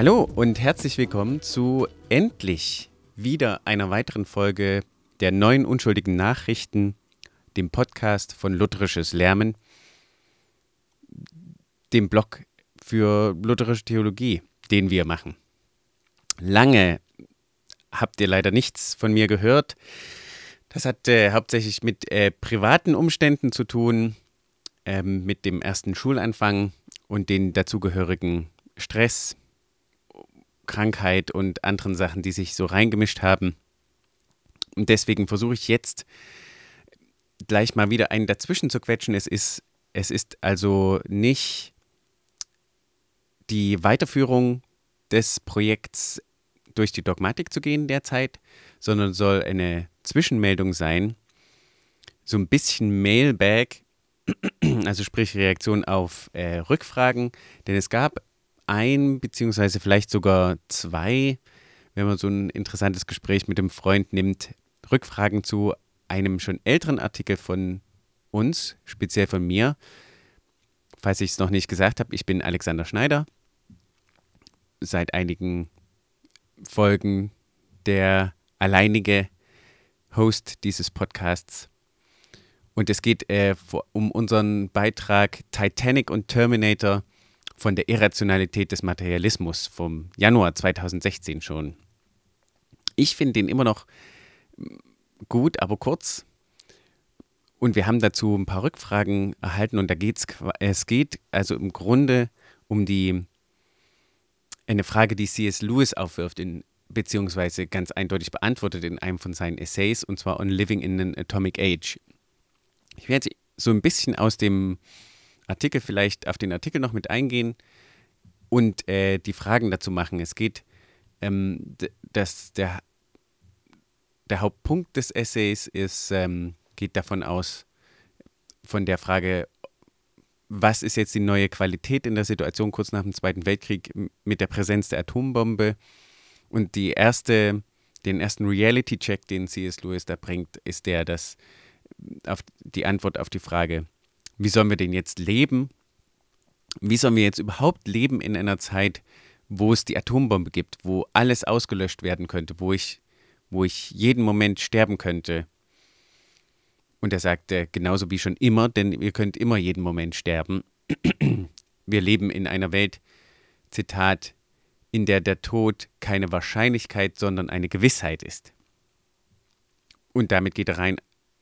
Hallo und herzlich willkommen zu endlich wieder einer weiteren Folge der neuen unschuldigen Nachrichten, dem Podcast von Lutherisches Lärmen, dem Blog für lutherische Theologie, den wir machen. Lange habt ihr leider nichts von mir gehört. Das hat äh, hauptsächlich mit äh, privaten Umständen zu tun, ähm, mit dem ersten Schulanfang und den dazugehörigen Stress, Krankheit und anderen Sachen, die sich so reingemischt haben. Und deswegen versuche ich jetzt gleich mal wieder einen dazwischen zu quetschen. Es ist, es ist also nicht die Weiterführung des Projekts durch die Dogmatik zu gehen derzeit, sondern soll eine Zwischenmeldung sein, so ein bisschen Mailback, also sprich Reaktion auf äh, Rückfragen, denn es gab ein beziehungsweise vielleicht sogar zwei, wenn man so ein interessantes Gespräch mit dem Freund nimmt, Rückfragen zu einem schon älteren Artikel von uns, speziell von mir. Falls ich es noch nicht gesagt habe, ich bin Alexander Schneider, seit einigen Folgen der alleinige Host dieses Podcasts. Und es geht äh, um unseren Beitrag Titanic und Terminator von der Irrationalität des Materialismus vom Januar 2016 schon. Ich finde den immer noch mm, gut, aber kurz. Und wir haben dazu ein paar Rückfragen erhalten und da geht's, es geht also im Grunde um die eine Frage, die C.S. Lewis aufwirft, in, beziehungsweise ganz eindeutig beantwortet in einem von seinen Essays, und zwar on Living in an Atomic Age. Ich werde so ein bisschen aus dem Artikel vielleicht auf den Artikel noch mit eingehen und äh, die Fragen dazu machen. Es geht, ähm, dass der, der Hauptpunkt des Essays ist, ähm, geht davon aus, von der Frage, was ist jetzt die neue Qualität in der Situation kurz nach dem Zweiten Weltkrieg mit der Präsenz der Atombombe? Und die erste, den ersten Reality-Check, den C.S. Lewis da bringt, ist der, dass auf die Antwort auf die Frage, wie sollen wir denn jetzt leben? Wie sollen wir jetzt überhaupt leben in einer Zeit, wo es die Atombombe gibt, wo alles ausgelöscht werden könnte, wo ich, wo ich jeden Moment sterben könnte? Und er sagte, genauso wie schon immer, denn ihr könnt immer jeden Moment sterben. Wir leben in einer Welt, Zitat, in der der Tod keine Wahrscheinlichkeit, sondern eine Gewissheit ist. Und damit geht er rein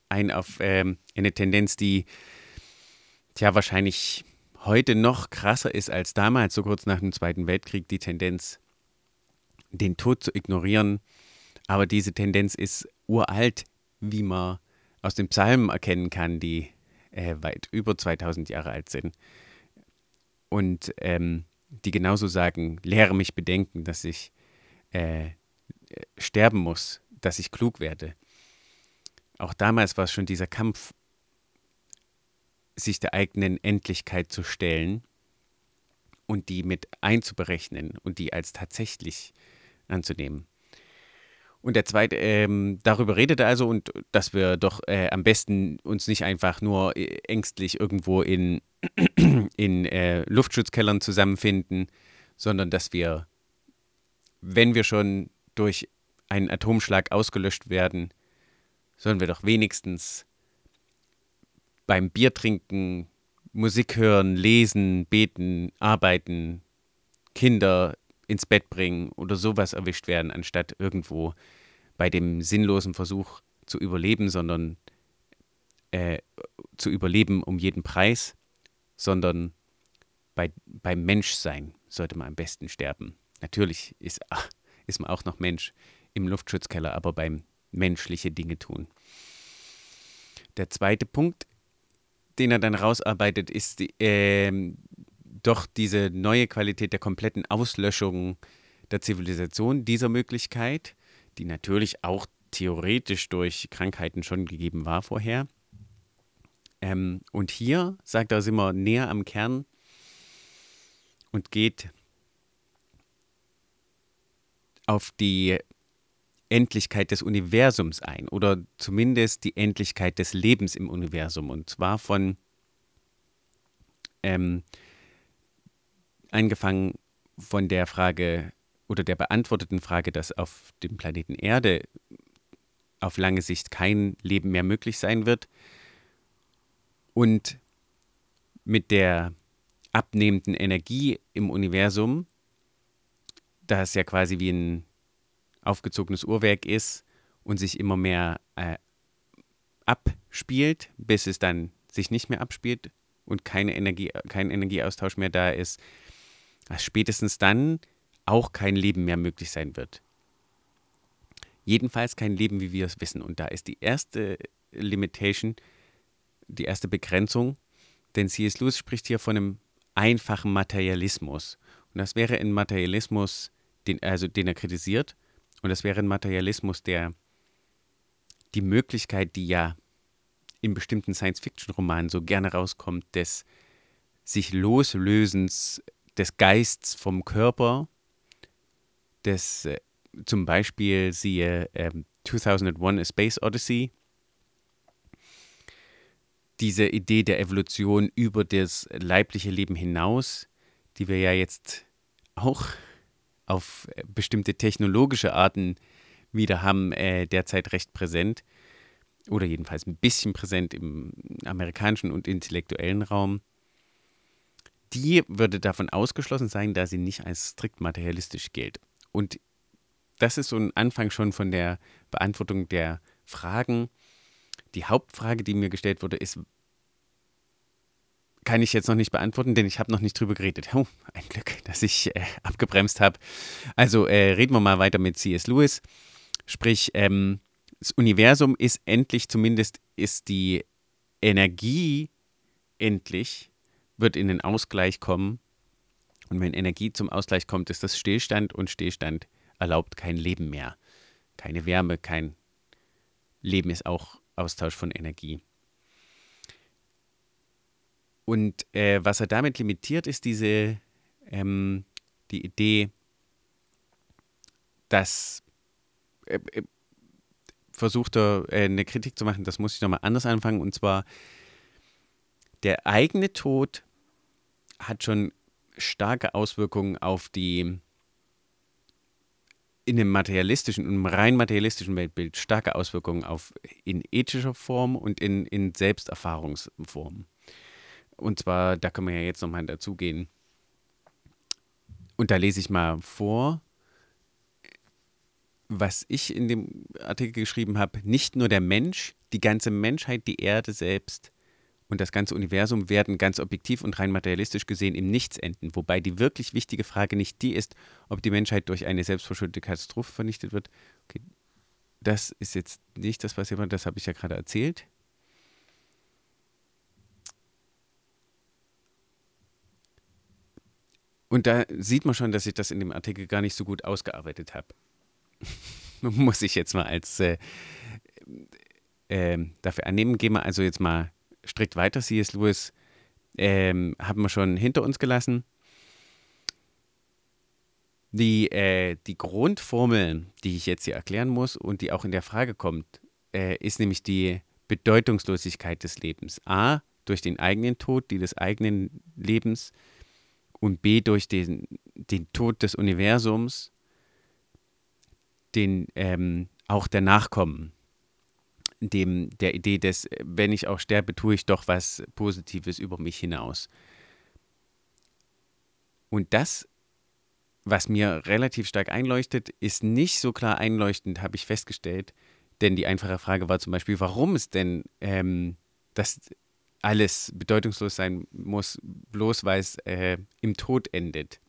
ein auf ähm, eine Tendenz, die tja, wahrscheinlich heute noch krasser ist als damals, so kurz nach dem Zweiten Weltkrieg, die Tendenz, den Tod zu ignorieren. Aber diese Tendenz ist uralt, wie man aus den Psalmen erkennen kann, die äh, weit über 2000 Jahre alt sind. Und ähm, die genauso sagen, lehre mich bedenken, dass ich äh, sterben muss, dass ich klug werde. Auch damals war es schon dieser Kampf sich der eigenen Endlichkeit zu stellen und die mit einzuberechnen und die als tatsächlich anzunehmen. Und der zweite, ähm, darüber redete also und dass wir doch äh, am besten uns nicht einfach nur äh, ängstlich irgendwo in, in äh, Luftschutzkellern zusammenfinden, sondern dass wir, wenn wir schon durch einen Atomschlag ausgelöscht werden, sollen wir doch wenigstens beim Biertrinken, Musik hören, lesen, beten, arbeiten, Kinder ins Bett bringen oder sowas erwischt werden, anstatt irgendwo bei dem sinnlosen Versuch zu überleben, sondern äh, zu überleben um jeden Preis, sondern bei, beim Menschsein sollte man am besten sterben. Natürlich ist, ist man auch noch Mensch im Luftschutzkeller, aber beim menschliche Dinge tun. Der zweite Punkt den er dann rausarbeitet, ist äh, doch diese neue Qualität der kompletten Auslöschung der Zivilisation, dieser Möglichkeit, die natürlich auch theoretisch durch Krankheiten schon gegeben war vorher. Ähm, und hier, sagt er, sind wir näher am Kern und geht auf die Endlichkeit des Universums ein oder zumindest die Endlichkeit des Lebens im Universum und zwar von ähm, angefangen von der Frage oder der beantworteten Frage, dass auf dem Planeten Erde auf lange Sicht kein Leben mehr möglich sein wird. Und mit der abnehmenden Energie im Universum, da es ja quasi wie ein aufgezogenes Uhrwerk ist und sich immer mehr äh, abspielt, bis es dann sich nicht mehr abspielt und keine Energie, kein Energieaustausch mehr da ist, dass spätestens dann auch kein Leben mehr möglich sein wird. Jedenfalls kein Leben, wie wir es wissen. Und da ist die erste Limitation, die erste Begrenzung, denn C.S. Lewis spricht hier von einem einfachen Materialismus. Und das wäre ein Materialismus, den, also den er kritisiert. Und das wäre ein Materialismus, der die Möglichkeit, die ja in bestimmten Science-Fiction-Romanen so gerne rauskommt, des sich Loslösens des Geists vom Körper, des äh, zum Beispiel siehe äh, 2001 A Space Odyssey, diese Idee der Evolution über das leibliche Leben hinaus, die wir ja jetzt auch auf äh, bestimmte technologische Arten wieder haben, äh, derzeit recht präsent oder jedenfalls ein bisschen präsent im amerikanischen und intellektuellen Raum. Die würde davon ausgeschlossen sein, da sie nicht als strikt materialistisch gilt. Und das ist so ein Anfang schon von der Beantwortung der Fragen. Die Hauptfrage, die mir gestellt wurde, ist, kann ich jetzt noch nicht beantworten, denn ich habe noch nicht drüber geredet. Oh, ein Glück, dass ich äh, abgebremst habe. Also äh, reden wir mal weiter mit C.S. Lewis. Sprich, ähm, das Universum ist endlich, zumindest ist die Energie endlich, wird in den Ausgleich kommen. Und wenn Energie zum Ausgleich kommt, ist das Stillstand und Stillstand erlaubt kein Leben mehr. Keine Wärme, kein Leben ist auch Austausch von Energie. Und äh, was er damit limitiert, ist diese ähm, die Idee, dass äh, äh versucht er äh, eine Kritik zu machen, das muss ich nochmal anders anfangen. Und zwar, der eigene Tod hat schon starke Auswirkungen auf die in dem materialistischen, im rein materialistischen Weltbild starke Auswirkungen auf in ethischer Form und in, in Selbsterfahrungsform. Und zwar, da können wir ja jetzt nochmal dazugehen. Und da lese ich mal vor, was ich in dem Artikel geschrieben habe. Nicht nur der Mensch, die ganze Menschheit, die Erde selbst und das ganze Universum werden ganz objektiv und rein materialistisch gesehen im Nichts enden. Wobei die wirklich wichtige Frage nicht die ist, ob die Menschheit durch eine selbstverschuldete Katastrophe vernichtet wird. Okay, das ist jetzt nicht das, was jemand, das habe ich ja gerade erzählt. Und da sieht man schon, dass ich das in dem Artikel gar nicht so gut ausgearbeitet habe. Muss ich jetzt mal als äh, äh, dafür annehmen. Gehen wir also jetzt mal strikt weiter. C.S. Lewis ähm, haben wir schon hinter uns gelassen. Die, äh, die Grundformel, die ich jetzt hier erklären muss und die auch in der Frage kommt, äh, ist nämlich die Bedeutungslosigkeit des Lebens. A, durch den eigenen Tod, die des eigenen Lebens und B, durch den, den Tod des Universums, den ähm, auch der Nachkommen dem, der Idee des, wenn ich auch sterbe, tue ich doch was Positives über mich hinaus. Und das, was mir relativ stark einleuchtet, ist nicht so klar einleuchtend, habe ich festgestellt. Denn die einfache Frage war zum Beispiel, warum es denn ähm, das alles bedeutungslos sein muss, bloß weil es äh, im Tod endet.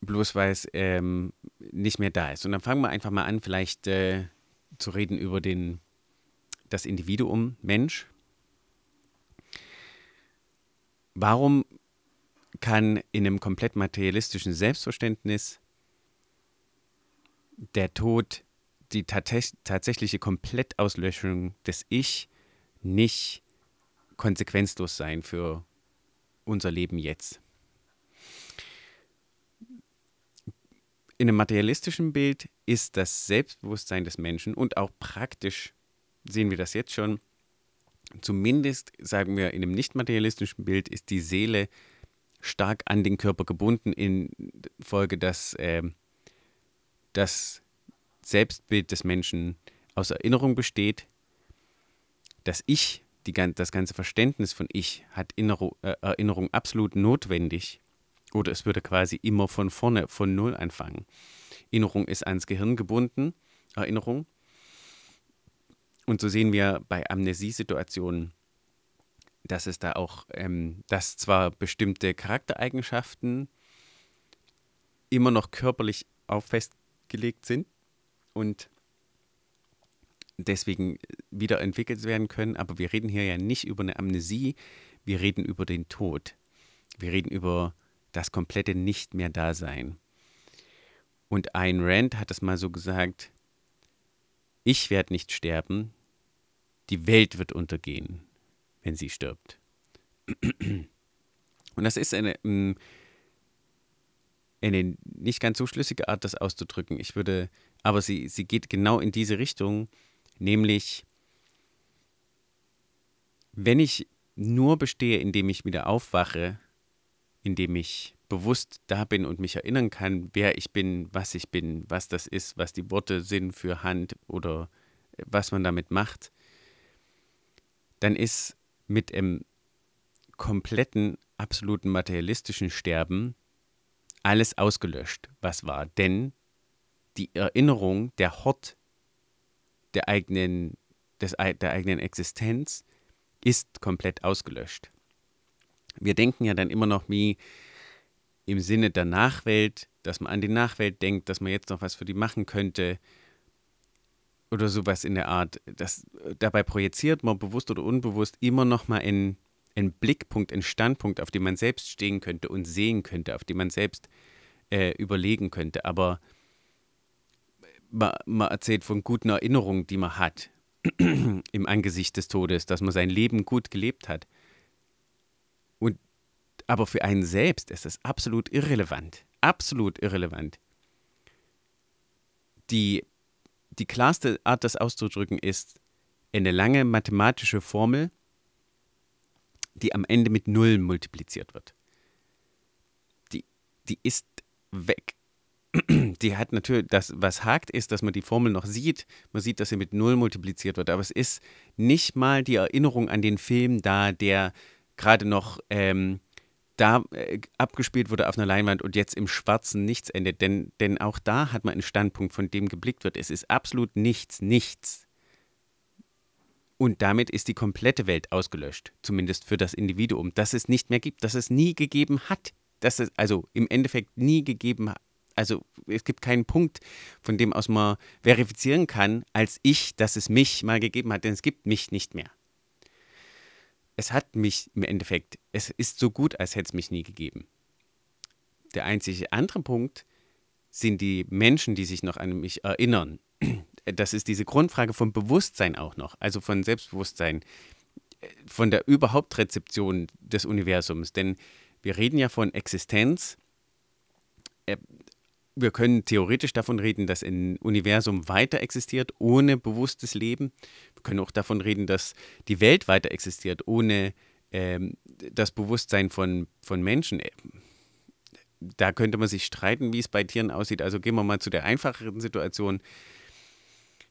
Bloß weil es ähm, nicht mehr da ist. Und dann fangen wir einfach mal an, vielleicht äh, zu reden über den, das Individuum Mensch. Warum kann in einem komplett materialistischen Selbstverständnis der Tod die tatsächliche Komplettauslöschung des Ich nicht konsequenzlos sein für unser Leben jetzt? In einem materialistischen Bild ist das Selbstbewusstsein des Menschen und auch praktisch sehen wir das jetzt schon. Zumindest sagen wir in einem nicht materialistischen Bild ist die Seele stark an den Körper gebunden infolge, dass äh, das Selbstbild des Menschen aus Erinnerung besteht. Das Ich, die, das ganze Verständnis von Ich hat Innero, äh, Erinnerung absolut notwendig. Oder es würde quasi immer von vorne, von Null anfangen. Erinnerung ist ans Gehirn gebunden, Erinnerung. Und so sehen wir bei Amnesiesituationen, dass es da auch, ähm, dass zwar bestimmte Charaktereigenschaften immer noch körperlich auch festgelegt sind und deswegen wieder entwickelt werden können, aber wir reden hier ja nicht über eine Amnesie, wir reden über den Tod. Wir reden über das komplette Nicht mehr Dasein. Und Ayn Rand hat es mal so gesagt, ich werde nicht sterben, die Welt wird untergehen wenn sie stirbt. Und das ist eine, mm, eine nicht ganz so schlüssige Art, das auszudrücken. Ich würde, aber sie, sie geht genau in diese Richtung, nämlich, wenn ich nur bestehe, indem ich wieder aufwache, indem ich bewusst da bin und mich erinnern kann, wer ich bin, was ich bin, was das ist, was die Worte sind für Hand oder was man damit macht, dann ist mit dem kompletten, absoluten materialistischen Sterben alles ausgelöscht, was war. Denn die Erinnerung, der Hort der eigenen, des, der eigenen Existenz ist komplett ausgelöscht. Wir denken ja dann immer noch wie im Sinne der Nachwelt, dass man an die Nachwelt denkt, dass man jetzt noch was für die machen könnte oder sowas in der Art. Das, dabei projiziert man bewusst oder unbewusst immer noch mal in einen Blickpunkt, einen Standpunkt, auf den man selbst stehen könnte und sehen könnte, auf den man selbst äh, überlegen könnte. Aber man, man erzählt von guten Erinnerungen, die man hat im Angesicht des Todes, dass man sein Leben gut gelebt hat. Und aber für einen selbst ist das absolut irrelevant. Absolut irrelevant. Die die klarste Art, das auszudrücken, ist eine lange mathematische Formel, die am Ende mit Null multipliziert wird. Die, die ist weg. Die hat natürlich, das, was hakt, ist, dass man die Formel noch sieht. Man sieht, dass sie mit Null multipliziert wird. Aber es ist nicht mal die Erinnerung an den Film da, der gerade noch ähm, da äh, abgespielt wurde auf einer Leinwand und jetzt im Schwarzen nichts endet. Denn, denn auch da hat man einen Standpunkt, von dem geblickt wird. Es ist absolut nichts, nichts. Und damit ist die komplette Welt ausgelöscht, zumindest für das Individuum, das es nicht mehr gibt, das es nie gegeben hat. Dass es also im Endeffekt nie gegeben hat. Also es gibt keinen Punkt, von dem aus man verifizieren kann, als ich, dass es mich mal gegeben hat, denn es gibt mich nicht mehr es hat mich im Endeffekt, es ist so gut, als hätte es mich nie gegeben. Der einzige andere Punkt sind die Menschen, die sich noch an mich erinnern. Das ist diese Grundfrage vom Bewusstsein auch noch, also von Selbstbewusstsein, von der Überhauptrezeption des Universums. Denn wir reden ja von Existenz. Äh, wir können theoretisch davon reden, dass ein Universum weiter existiert ohne bewusstes Leben. Wir können auch davon reden, dass die Welt weiter existiert ohne ähm, das Bewusstsein von, von Menschen. Da könnte man sich streiten, wie es bei Tieren aussieht. Also gehen wir mal zu der einfacheren Situation.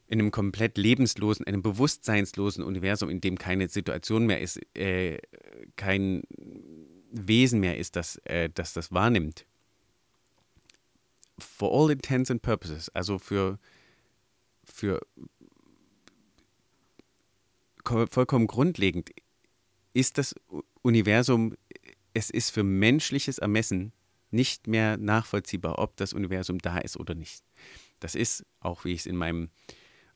In einem komplett lebenslosen, einem bewusstseinslosen Universum, in dem keine Situation mehr ist, äh, kein Wesen mehr ist, das, äh, das das wahrnimmt for all intents and purposes, also für, für vollkommen grundlegend, ist das Universum, es ist für menschliches Ermessen nicht mehr nachvollziehbar, ob das Universum da ist oder nicht. Das ist, auch wie ich es in meinem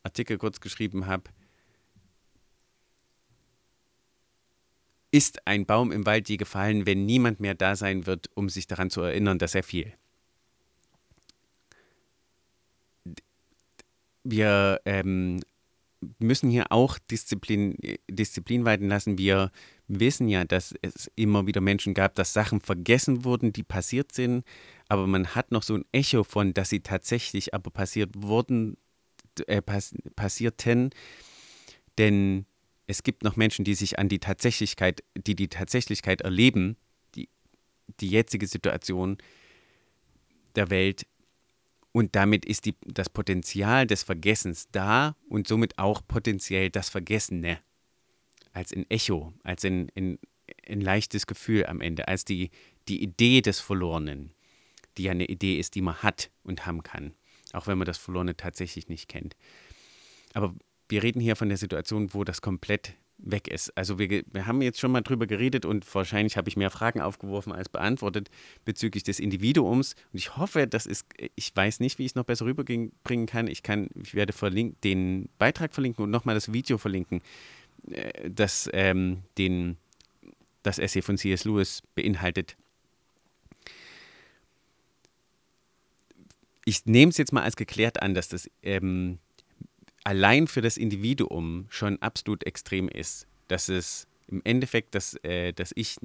Artikel kurz geschrieben habe, ist ein Baum im Wald je gefallen, wenn niemand mehr da sein wird, um sich daran zu erinnern, dass er fiel. Wir ähm, müssen hier auch Disziplin, Disziplin walten lassen. Wir wissen ja, dass es immer wieder Menschen gab, dass Sachen vergessen wurden, die passiert sind, aber man hat noch so ein Echo von, dass sie tatsächlich aber passiert wurden, äh, pass passierten. Denn es gibt noch Menschen, die sich an die Tatsächlichkeit, die die Tatsächlichkeit erleben, die, die jetzige Situation der Welt und damit ist die, das Potenzial des Vergessens da und somit auch potenziell das Vergessene als ein Echo, als ein, ein, ein leichtes Gefühl am Ende, als die, die Idee des Verlorenen, die ja eine Idee ist, die man hat und haben kann, auch wenn man das Verlorene tatsächlich nicht kennt. Aber wir reden hier von der Situation, wo das komplett weg ist. Also wir, wir haben jetzt schon mal drüber geredet und wahrscheinlich habe ich mehr Fragen aufgeworfen als beantwortet bezüglich des Individuums. Und ich hoffe, das ist, ich weiß nicht, wie ich es noch besser rüberbringen kann. Ich kann, ich werde verlink, den Beitrag verlinken und nochmal das Video verlinken, äh, das ähm, den, das Essay von C.S. Lewis beinhaltet. Ich nehme es jetzt mal als geklärt an, dass das ähm, allein für das Individuum schon absolut extrem ist, dass es im Endeffekt, dass, äh, dass ich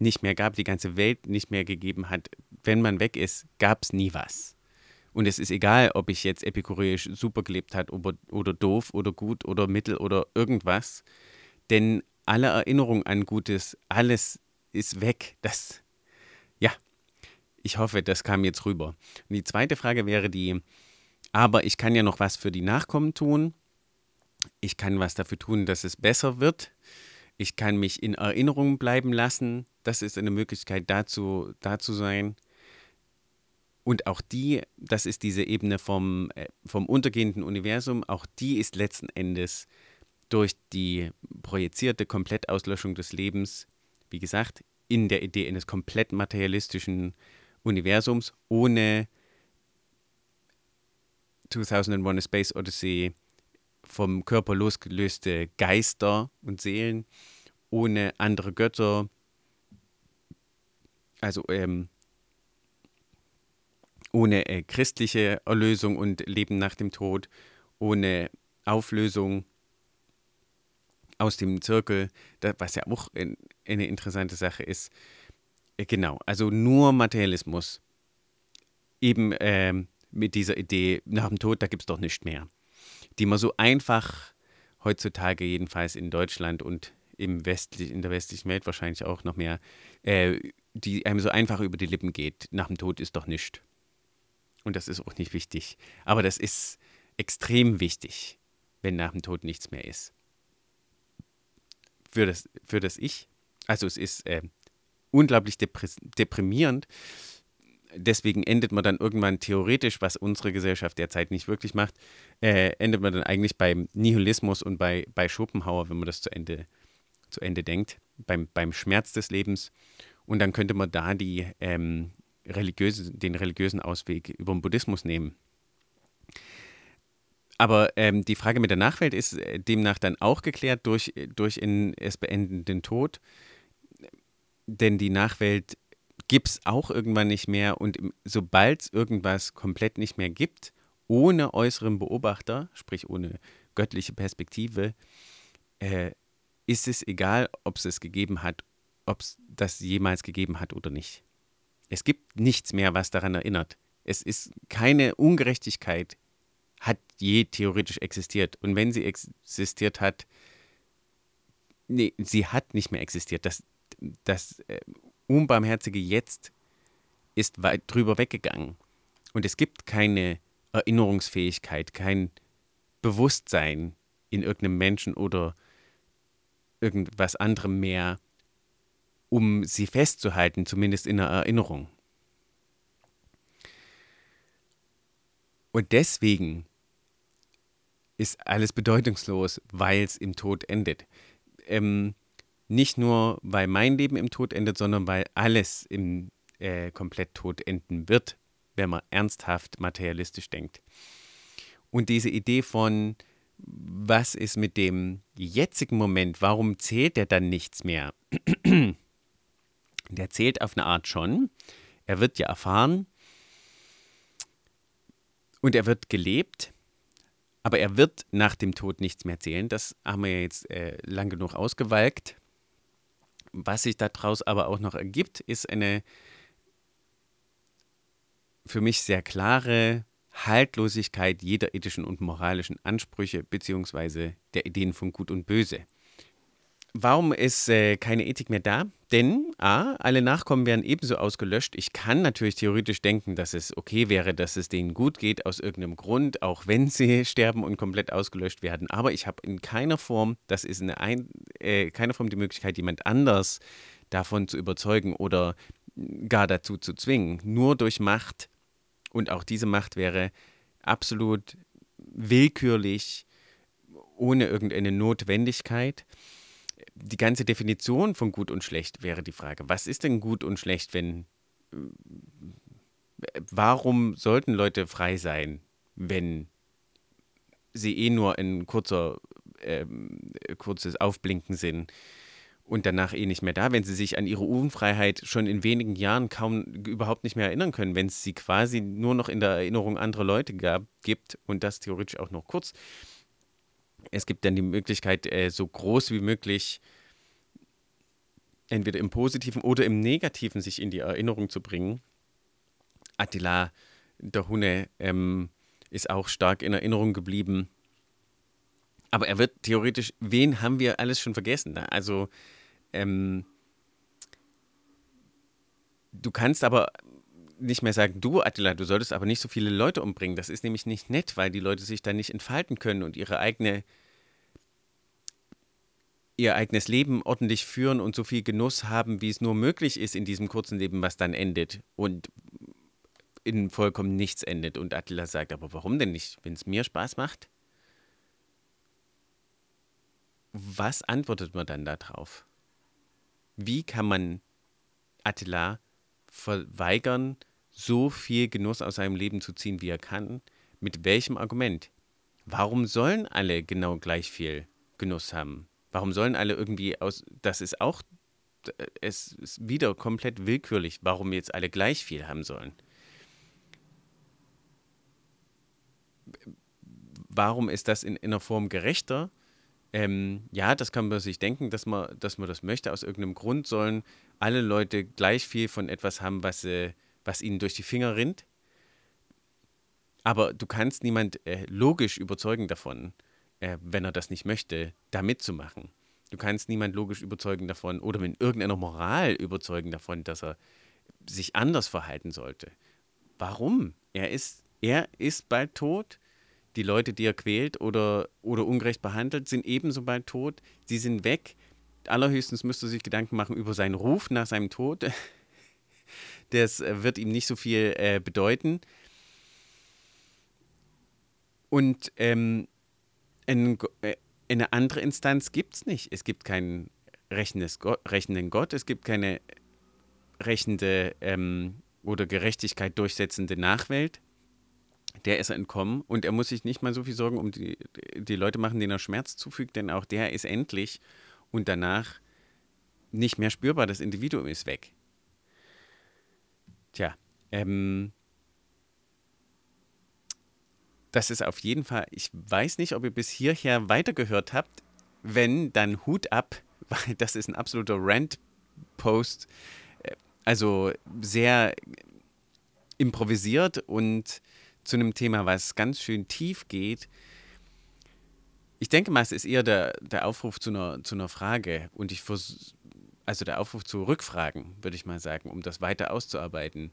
nicht mehr gab, die ganze Welt nicht mehr gegeben hat. Wenn man weg ist, gab es nie was. Und es ist egal, ob ich jetzt epikureisch super gelebt habe oder, oder doof oder gut oder mittel oder irgendwas. Denn alle Erinnerungen an Gutes, alles ist weg. Das, ja, ich hoffe, das kam jetzt rüber. Und die zweite Frage wäre die, aber ich kann ja noch was für die Nachkommen tun. Ich kann was dafür tun, dass es besser wird. Ich kann mich in Erinnerung bleiben lassen. Das ist eine Möglichkeit, dazu, da zu sein. Und auch die, das ist diese Ebene vom, äh, vom untergehenden Universum, auch die ist letzten Endes durch die projizierte Komplettauslöschung des Lebens, wie gesagt, in der Idee eines komplett materialistischen Universums ohne 2001 A Space Odyssey vom Körper losgelöste Geister und Seelen ohne andere Götter, also ähm, ohne äh, christliche Erlösung und Leben nach dem Tod, ohne Auflösung aus dem Zirkel, das, was ja auch in, eine interessante Sache ist. Äh, genau, also nur Materialismus. Eben ähm, mit dieser Idee, nach dem Tod, da gibt es doch nichts mehr. Die man so einfach heutzutage, jedenfalls in Deutschland und im westlich, in der westlichen Welt wahrscheinlich auch noch mehr, äh, die einem so einfach über die Lippen geht. Nach dem Tod ist doch nichts. Und das ist auch nicht wichtig. Aber das ist extrem wichtig, wenn nach dem Tod nichts mehr ist. Für das, für das Ich. Also es ist äh, unglaublich deprimierend, deswegen endet man dann irgendwann theoretisch, was unsere Gesellschaft derzeit nicht wirklich macht, äh, endet man dann eigentlich beim Nihilismus und bei, bei Schopenhauer, wenn man das zu Ende, zu Ende denkt, beim, beim Schmerz des Lebens. Und dann könnte man da die, ähm, religiöse, den religiösen Ausweg über den Buddhismus nehmen. Aber ähm, die Frage mit der Nachwelt ist äh, demnach dann auch geklärt durch, durch in es beendenden Tod. Denn die Nachwelt gibt es auch irgendwann nicht mehr. Und sobald es irgendwas komplett nicht mehr gibt, ohne äußeren Beobachter, sprich ohne göttliche Perspektive, äh, ist es egal, ob es es gegeben hat, ob es das jemals gegeben hat oder nicht. Es gibt nichts mehr, was daran erinnert. Es ist keine Ungerechtigkeit, hat je theoretisch existiert. Und wenn sie existiert hat, nee, sie hat nicht mehr existiert. Das, das äh, unbarmherzige Jetzt ist weit drüber weggegangen. Und es gibt keine Erinnerungsfähigkeit, kein Bewusstsein in irgendeinem Menschen oder irgendwas anderem mehr, um sie festzuhalten, zumindest in der Erinnerung. Und deswegen ist alles bedeutungslos, weil es im Tod endet. Ähm, nicht nur, weil mein Leben im Tod endet, sondern weil alles im äh, komplett Tod enden wird, wenn man ernsthaft materialistisch denkt. Und diese Idee von, was ist mit dem jetzigen Moment, warum zählt der dann nichts mehr? der zählt auf eine Art schon. Er wird ja erfahren und er wird gelebt, aber er wird nach dem Tod nichts mehr zählen. Das haben wir jetzt äh, lang genug ausgewalkt. Was sich daraus aber auch noch ergibt, ist eine für mich sehr klare Haltlosigkeit jeder ethischen und moralischen Ansprüche beziehungsweise der Ideen von Gut und Böse. Warum ist äh, keine Ethik mehr da? Denn A, alle Nachkommen werden ebenso ausgelöscht. Ich kann natürlich theoretisch denken, dass es okay wäre, dass es denen gut geht, aus irgendeinem Grund, auch wenn sie sterben und komplett ausgelöscht werden. Aber ich habe in keiner Form, das ist in ein, äh, keiner Form die Möglichkeit, jemand anders davon zu überzeugen oder gar dazu zu zwingen. Nur durch Macht. Und auch diese Macht wäre absolut willkürlich, ohne irgendeine Notwendigkeit die ganze Definition von gut und schlecht wäre die Frage. Was ist denn gut und schlecht, wenn. Warum sollten Leute frei sein, wenn sie eh nur ein kurzer, äh, kurzes Aufblinken sind und danach eh nicht mehr da, wenn sie sich an ihre Unfreiheit schon in wenigen Jahren kaum überhaupt nicht mehr erinnern können, wenn es sie quasi nur noch in der Erinnerung anderer Leute gab, gibt und das theoretisch auch noch kurz es gibt dann die Möglichkeit, äh, so groß wie möglich entweder im Positiven oder im Negativen sich in die Erinnerung zu bringen. Attila der Hunne ähm, ist auch stark in Erinnerung geblieben. Aber er wird theoretisch, wen haben wir alles schon vergessen? Also, ähm, du kannst aber nicht mehr sagen, du Attila, du solltest aber nicht so viele Leute umbringen. Das ist nämlich nicht nett, weil die Leute sich dann nicht entfalten können und ihre eigene ihr eigenes Leben ordentlich führen und so viel Genuss haben, wie es nur möglich ist in diesem kurzen Leben, was dann endet und in vollkommen nichts endet. Und Attila sagt, aber warum denn nicht, wenn es mir Spaß macht? Was antwortet man dann darauf? Wie kann man Attila verweigern, so viel Genuss aus seinem Leben zu ziehen, wie er kann? Mit welchem Argument? Warum sollen alle genau gleich viel Genuss haben? Warum sollen alle irgendwie aus. Das ist auch. Es ist wieder komplett willkürlich, warum jetzt alle gleich viel haben sollen. Warum ist das in, in einer Form gerechter? Ähm, ja, das kann man sich denken, dass man, dass man das möchte. Aus irgendeinem Grund sollen alle Leute gleich viel von etwas haben, was, äh, was ihnen durch die Finger rinnt. Aber du kannst niemand äh, logisch überzeugen davon, äh, wenn er das nicht möchte, da mitzumachen. Du kannst niemand logisch überzeugen davon oder mit irgendeiner Moral überzeugen davon, dass er sich anders verhalten sollte. Warum? Er ist, er ist bald tot. Die Leute, die er quält oder, oder ungerecht behandelt, sind ebenso bald tot. Sie sind weg. Allerhöchstens müsste er sich Gedanken machen über seinen Ruf nach seinem Tod. Das äh, wird ihm nicht so viel äh, bedeuten. Und ähm, ein, äh, eine andere Instanz gibt es nicht. Es gibt keinen Gott, rechnenden Gott, es gibt keine rechnende ähm, oder Gerechtigkeit durchsetzende Nachwelt. Der ist entkommen und er muss sich nicht mal so viel Sorgen um die, die Leute machen, denen er Schmerz zufügt, denn auch der ist endlich und danach nicht mehr spürbar. Das Individuum ist weg. Tja, ähm, das ist auf jeden Fall, ich weiß nicht, ob ihr bis hierher weitergehört habt. Wenn, dann Hut ab, weil das ist ein absoluter Rant-Post. Äh, also sehr improvisiert und zu einem Thema, was ganz schön tief geht. Ich denke mal, es ist eher der, der Aufruf zu einer, zu einer Frage und ich also der Aufruf zu Rückfragen, würde ich mal sagen, um das weiter auszuarbeiten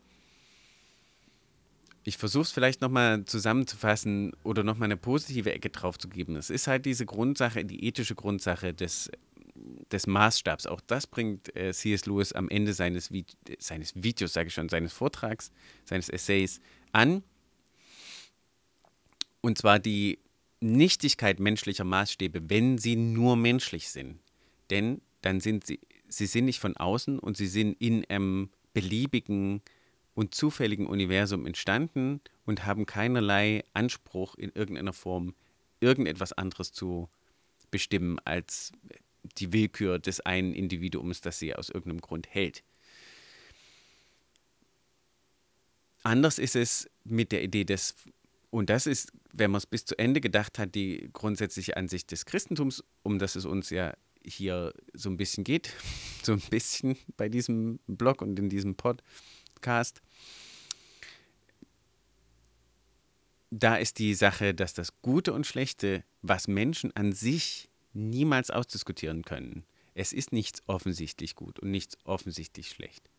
ich versuche es vielleicht nochmal zusammenzufassen oder nochmal eine positive Ecke drauf zu geben. Es ist halt diese Grundsache, die ethische Grundsache des, des Maßstabs. Auch das bringt äh, C.S. Lewis am Ende seines, Vi seines Videos, sage ich schon, seines Vortrags, seines Essays an. Und zwar die Nichtigkeit menschlicher Maßstäbe, wenn sie nur menschlich sind. Denn dann sind sie, sie sind nicht von außen und sie sind in einem beliebigen und zufälligen Universum entstanden und haben keinerlei Anspruch in irgendeiner Form irgendetwas anderes zu bestimmen als die Willkür des einen Individuums, das sie aus irgendeinem Grund hält. Anders ist es mit der Idee des, und das ist, wenn man es bis zu Ende gedacht hat, die grundsätzliche Ansicht des Christentums, um das es uns ja hier so ein bisschen geht, so ein bisschen bei diesem Blog und in diesem Pod. Podcast. Da ist die Sache, dass das Gute und Schlechte, was Menschen an sich niemals ausdiskutieren können, Es ist nichts offensichtlich gut und nichts offensichtlich schlecht.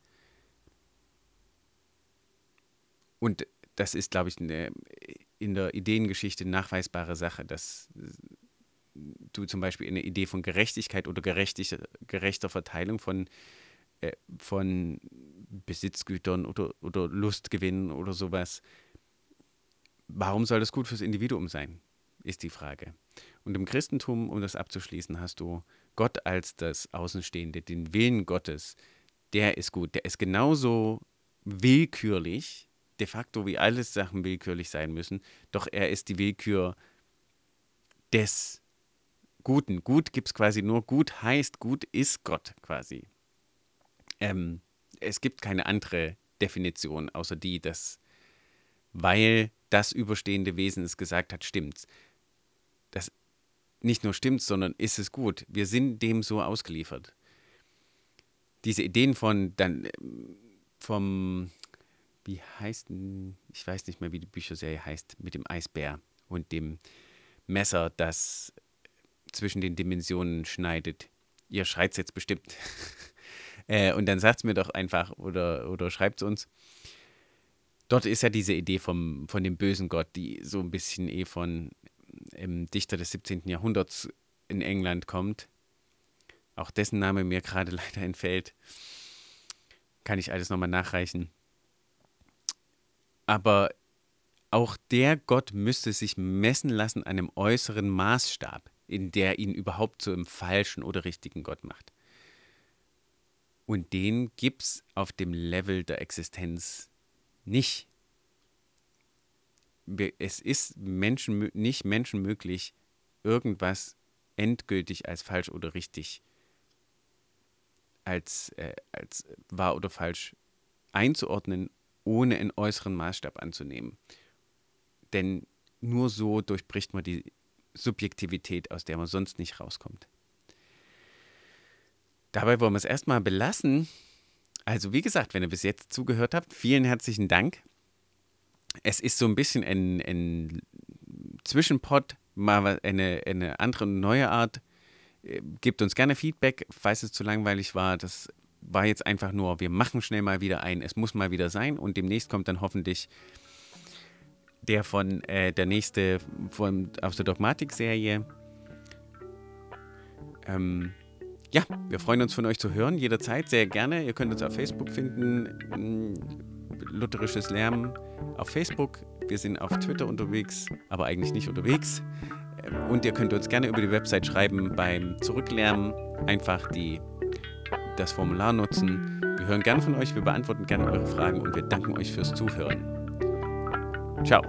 Und das ist, glaube ich, eine, in der Ideengeschichte nachweisbare Sache, dass du zum Beispiel eine Idee von Gerechtigkeit oder gerechter Verteilung von, äh, von Besitzgütern oder, oder Lustgewinn oder sowas, warum soll das gut fürs Individuum sein, ist die Frage. Und im Christentum, um das abzuschließen, hast du Gott als das Außenstehende, den Willen Gottes, der ist gut, der ist genauso willkürlich, de facto wie alles Sachen willkürlich sein müssen, doch er ist die Willkür des Guten. Gut gibt es quasi nur, gut heißt, gut ist Gott quasi. Ähm, es gibt keine andere Definition, außer die, dass, weil das überstehende Wesen es gesagt hat, stimmt's. Das nicht nur stimmt, sondern ist es gut. Wir sind dem so ausgeliefert. Diese Ideen von dann vom wie heißt, ich weiß nicht mehr, wie die Bücherserie heißt, mit dem Eisbär und dem Messer, das zwischen den Dimensionen schneidet. Ihr schreit es jetzt bestimmt. äh, und dann sagt es mir doch einfach oder, oder schreibt es uns. Dort ist ja diese Idee vom, von dem bösen Gott, die so ein bisschen eh von ähm, Dichter des 17. Jahrhunderts in England kommt. Auch dessen Name mir gerade leider entfällt. Kann ich alles nochmal nachreichen. Aber auch der Gott müsste sich messen lassen an einem äußeren Maßstab, in der ihn überhaupt zu einem falschen oder richtigen Gott macht. Und den gibt es auf dem Level der Existenz nicht. Es ist Menschen, nicht menschenmöglich, irgendwas endgültig als falsch oder richtig, als, äh, als wahr oder falsch einzuordnen ohne einen äußeren Maßstab anzunehmen. Denn nur so durchbricht man die Subjektivität, aus der man sonst nicht rauskommt. Dabei wollen wir es erstmal belassen. Also wie gesagt, wenn ihr bis jetzt zugehört habt, vielen herzlichen Dank. Es ist so ein bisschen ein, ein Zwischenpot, mal eine, eine andere neue Art. Äh, gebt uns gerne Feedback, falls es zu langweilig war. Das war jetzt einfach nur, wir machen schnell mal wieder ein, es muss mal wieder sein und demnächst kommt dann hoffentlich der von äh, der nächste von aus der Dogmatik-Serie. Ähm, ja, wir freuen uns von euch zu hören, jederzeit, sehr gerne. Ihr könnt uns auf Facebook finden, Lutherisches Lärm auf Facebook. Wir sind auf Twitter unterwegs, aber eigentlich nicht unterwegs. Ähm, und ihr könnt uns gerne über die Website schreiben beim Zurücklärmen. Einfach die das Formular nutzen. Wir hören gern von euch, wir beantworten gerne eure Fragen und wir danken euch fürs Zuhören. Tchau.